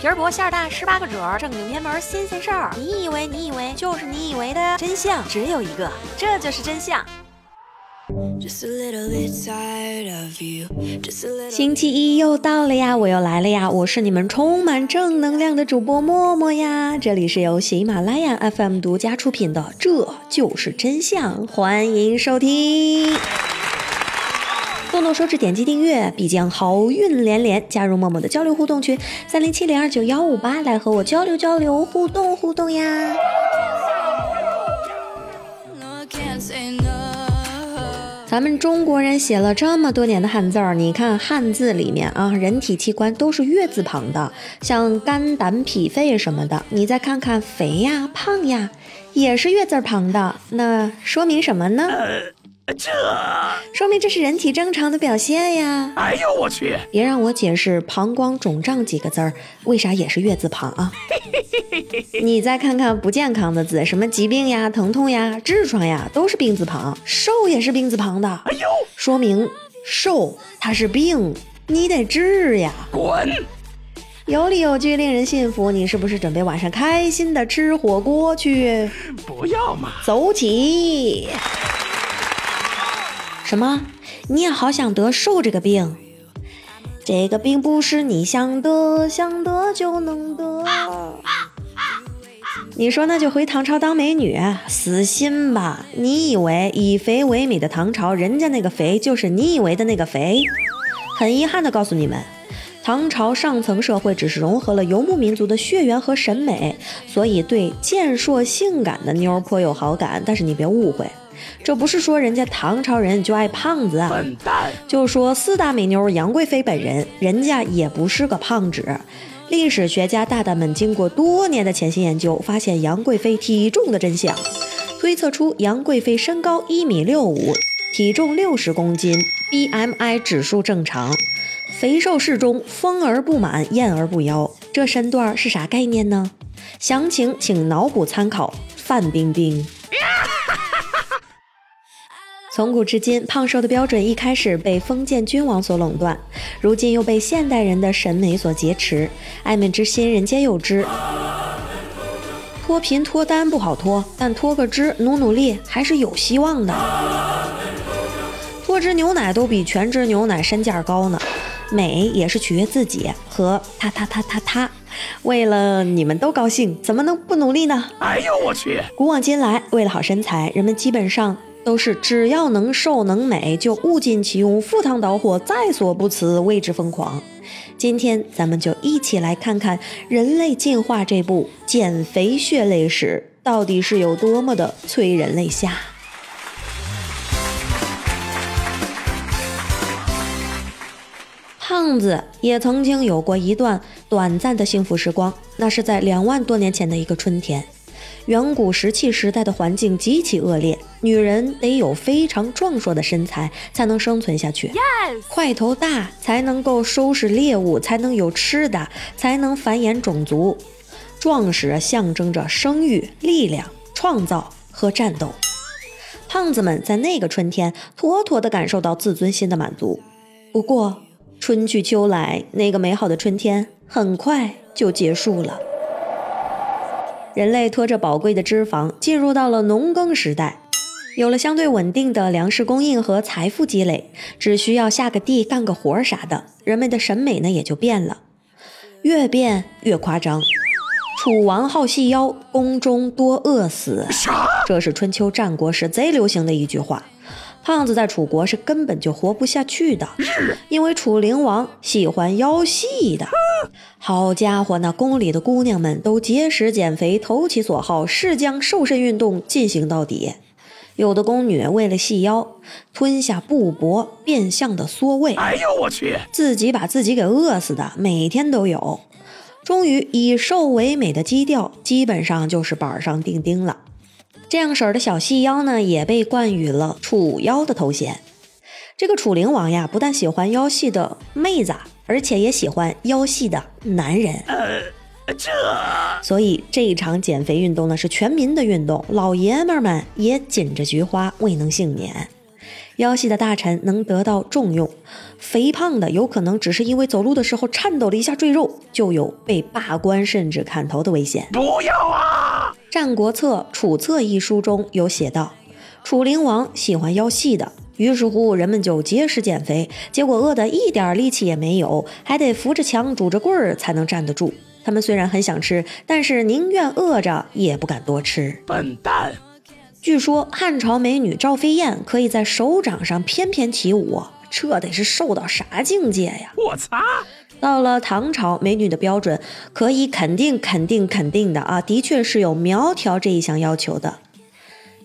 皮儿薄馅儿大，十八个褶儿，正经偏门新鲜事儿。你以为你以为就是你以为的真相只有一个，这就是真相。星期一又到了呀，我又来了呀，我是你们充满正能量的主播默默呀。这里是由喜马拉雅 FM 独家出品的《这就是真相》，欢迎收听。动动手指点击订阅，必将好运连连。加入默默的交流互动群三零七零二九幺五八，来和我交流交流，互动互动呀。咱们中国人写了这么多年的汉字儿，你看汉字里面啊，人体器官都是月字旁的，像肝胆脾肺什么的。你再看看肥呀、胖呀，也是月字旁的，那说明什么呢？这说明这是人体正常的表现呀！哎呦我去！别让我解释“膀胱肿胀”几个字儿，为啥也是月字旁啊？你再看看不健康的字，什么疾病呀、疼痛呀、痔疮呀，都是病字旁，瘦也是病字旁的。哎呦，说明瘦它是病，你得治呀！滚！有理有据，令人信服。你是不是准备晚上开心的吃火锅去？不要嘛！走起！什么？你也好想得瘦这个病？这个病不是你想得，想得就能得。你说那就回唐朝当美女？死心吧！你以为以肥为美的唐朝，人家那个肥就是你以为的那个肥？很遗憾的告诉你们，唐朝上层社会只是融合了游牧民族的血缘和审美，所以对健硕性感的妞颇有好感。但是你别误会。这不是说人家唐朝人就爱胖子啊！笨蛋！就说四大美妞杨贵妃本人，人家也不是个胖子。历史学家大大们经过多年的潜心研究，发现杨贵妃体重的真相，推测出杨贵妃身高一米六五，体重六十公斤，BMI 指数正常，肥瘦适中，丰而不满，艳而不妖。这身段是啥概念呢？详情请脑补参考范冰冰。从古至今，胖瘦的标准一开始被封建君王所垄断，如今又被现代人的审美所劫持。爱美之心，人皆有之。脱贫脱单不好脱，但脱个脂，努努力还是有希望的。脱脂牛奶都比全脂牛奶身价高呢。美也是取悦自己和他他他他他。为了你们都高兴，怎么能不努力呢？哎呦我去！古往今来，为了好身材，人们基本上。都是只要能瘦能美，就物尽其用，赴汤蹈火，在所不辞，为之疯狂。今天咱们就一起来看看人类进化这部减肥血泪史到底是有多么的催人泪下。胖子也曾经有过一段短暂的幸福时光，那是在两万多年前的一个春天。远古石器时代的环境极其恶劣，女人得有非常壮硕的身材才能生存下去，块头大才能够收拾猎物，才能有吃的，才能繁衍种族。壮实象征着生育、力量、创造和战斗。胖子们在那个春天妥妥地感受到自尊心的满足。不过，春去秋来，那个美好的春天很快就结束了。人类拖着宝贵的脂肪进入到了农耕时代，有了相对稳定的粮食供应和财富积累，只需要下个地干个活啥的，人们的审美呢也就变了，越变越夸张。楚王好细腰，宫中多饿死。这是春秋战国时贼流行的一句话。胖子在楚国是根本就活不下去的，因为楚灵王喜欢腰细的。好家伙，那宫里的姑娘们都节食减肥，投其所好，是将瘦身运动进行到底。有的宫女为了细腰，吞下布帛，变相的缩胃。哎呦我去，自己把自己给饿死的，每天都有。终于以瘦为美的基调，基本上就是板上钉钉了。这样式儿的小细腰呢，也被冠予了楚腰的头衔。这个楚灵王呀，不但喜欢腰细的妹子，而且也喜欢腰细的男人。呃，这，所以这一场减肥运动呢，是全民的运动，老爷们们也紧着菊花未能幸免。腰细的大臣能得到重用，肥胖的有可能只是因为走路的时候颤抖了一下赘肉，就有被罢官甚至砍头的危险。不要啊！《战国策·楚策》一书中有写道，楚灵王喜欢腰细的，于是乎人们就节食减肥，结果饿得一点力气也没有，还得扶着墙拄着棍儿才能站得住。他们虽然很想吃，但是宁愿饿着也不敢多吃。笨蛋！据说汉朝美女赵飞燕可以在手掌上翩翩起舞，这得是瘦到啥境界呀！我擦！到了唐朝，美女的标准可以肯定、肯定、肯定的啊，的确是有苗条这一项要求的。《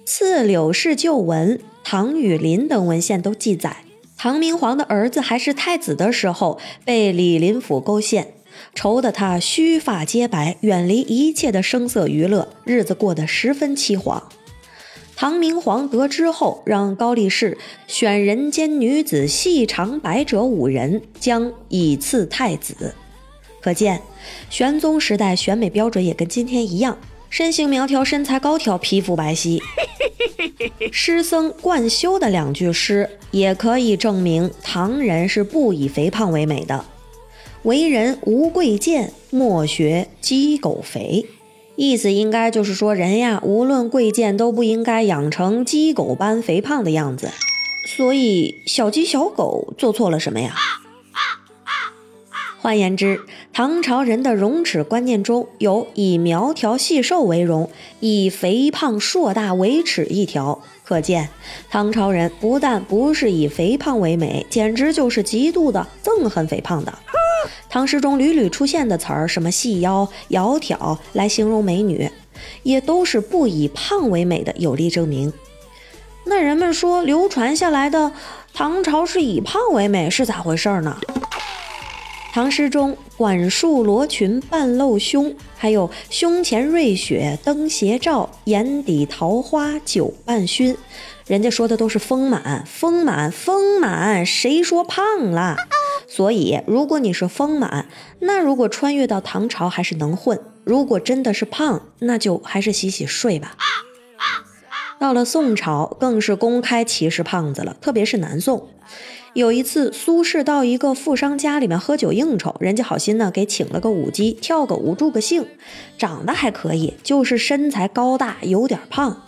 刺柳氏旧闻》《唐雨林》等文献都记载，唐明皇的儿子还是太子的时候，被李林甫勾陷，愁得他须发皆白，远离一切的声色娱乐，日子过得十分凄惶。唐明皇得知后，让高力士选人间女子细长白者五人，将以赐太子。可见，玄宗时代选美标准也跟今天一样：身形苗条、身材高挑、皮肤白皙。诗僧贯休的两句诗也可以证明，唐人是不以肥胖为美的。为人无贵贱，莫学鸡狗肥。意思应该就是说，人呀，无论贵贱，都不应该养成鸡狗般肥胖的样子。所以，小鸡小狗做错了什么呀？换言之，唐朝人的容耻观念中有以苗条细瘦为荣，以肥胖硕大为耻一条。可见，唐朝人不但不是以肥胖为美，简直就是极度的憎恨肥胖的。唐诗中屡屡出现的词儿，什么细腰、窈窕，来形容美女，也都是不以胖为美的有力证明。那人们说流传下来的唐朝是以胖为美，是咋回事呢？唐诗中“管束罗裙半露胸”，还有“胸前瑞雪灯斜照，眼底桃花酒半醺”，人家说的都是丰满、丰满、丰满，谁说胖了？所以，如果你是丰满，那如果穿越到唐朝还是能混；如果真的是胖，那就还是洗洗睡吧。到了宋朝，更是公开歧视胖子了，特别是南宋。有一次，苏轼到一个富商家里面喝酒应酬，人家好心呢给请了个舞姬，跳个舞助个兴，长得还可以，就是身材高大，有点胖。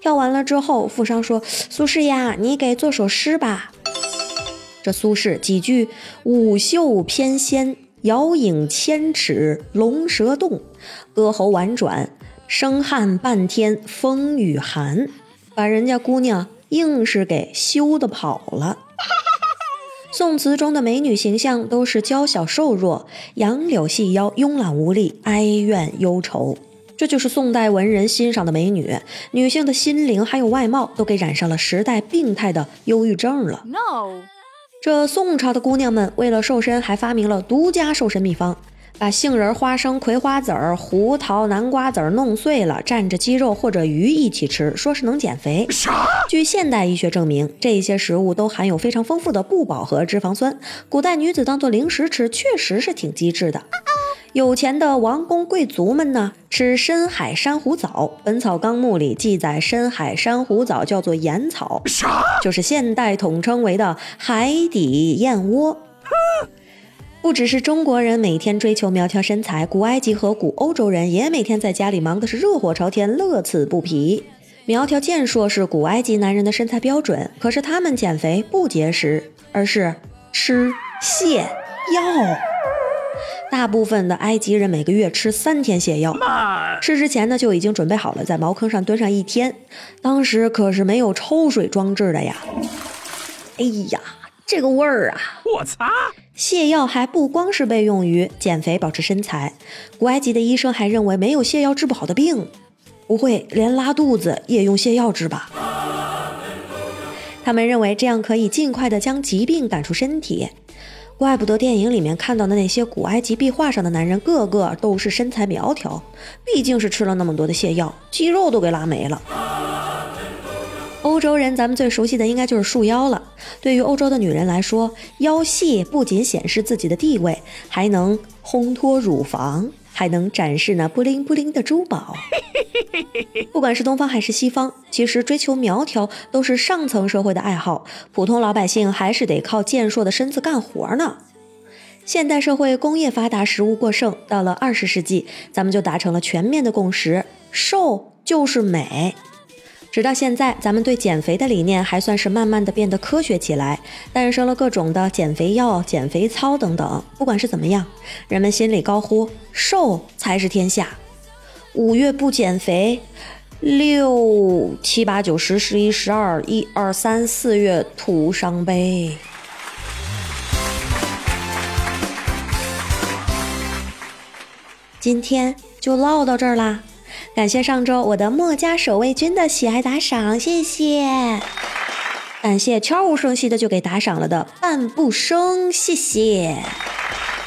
跳完了之后，富商说：“苏轼呀，你给做首诗吧。”这苏轼几句舞袖翩跹，摇影千尺，龙蛇动，歌喉婉转，声撼半天风雨寒，把人家姑娘硬是给羞的跑了。宋词中的美女形象都是娇小瘦弱，杨柳细腰，慵懒无力，哀怨忧愁。这就是宋代文人欣赏的美女，女性的心灵还有外貌都给染上了时代病态的忧郁症了。No。这宋朝的姑娘们为了瘦身，还发明了独家瘦身秘方：把杏仁、花生、葵花籽儿、胡桃、南瓜籽儿弄碎了，蘸着鸡肉或者鱼一起吃，说是能减肥。据现代医学证明，这些食物都含有非常丰富的不饱和脂肪酸，古代女子当做零食吃，确实是挺机智的。有钱的王公贵族们呢，吃深海珊瑚藻，《本草纲目》里记载，深海珊瑚藻叫做盐草，就是现代统称为的海底燕窝。不只是中国人每天追求苗条身材，古埃及和古欧洲人也每天在家里忙的是热火朝天，乐此不疲。苗条健硕是古埃及男人的身材标准，可是他们减肥不节食，而是吃泻药。大部分的埃及人每个月吃三天泻药，吃之前呢就已经准备好了，在茅坑上蹲上一天。当时可是没有抽水装置的呀！哎呀，这个味儿啊！我擦！泻药还不光是被用于减肥保持身材，古埃及的医生还认为没有泻药治不好的病，不会连拉肚子也用泻药治吧？他们认为这样可以尽快的将疾病赶出身体。怪不得电影里面看到的那些古埃及壁画上的男人，个个都是身材苗条，毕竟是吃了那么多的泻药，肌肉都给拉没了。欧洲人，咱们最熟悉的应该就是束腰了。对于欧洲的女人来说，腰细不仅显示自己的地位，还能烘托乳房。还能展示那布灵布灵的珠宝。不管是东方还是西方，其实追求苗条都是上层社会的爱好，普通老百姓还是得靠健硕的身子干活呢。现代社会工业发达，食物过剩，到了二十世纪，咱们就达成了全面的共识：瘦就是美。直到现在，咱们对减肥的理念还算是慢慢的变得科学起来，诞生了各种的减肥药、减肥操等等。不管是怎么样，人们心里高呼瘦才是天下。五月不减肥，六七八九十十一十二一二三四月徒伤悲。今天就唠到这儿啦，感谢上周我的墨家守卫军的喜爱打赏，谢谢。感谢悄无声息的就给打赏了的半步生，谢谢。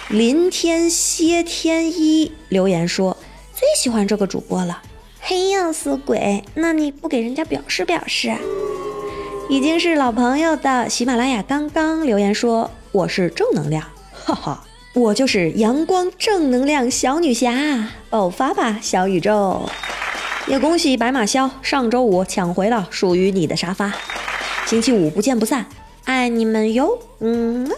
林天蝎天一留言说。最喜欢这个主播了，嘿呀死鬼，那你不给人家表示表示？已经是老朋友的喜马拉雅刚刚留言说我是正能量，哈哈，我就是阳光正能量小女侠，爆发吧小宇宙！也恭喜白马萧上周五抢回了属于你的沙发，星期五不见不散，爱你们哟，嗯。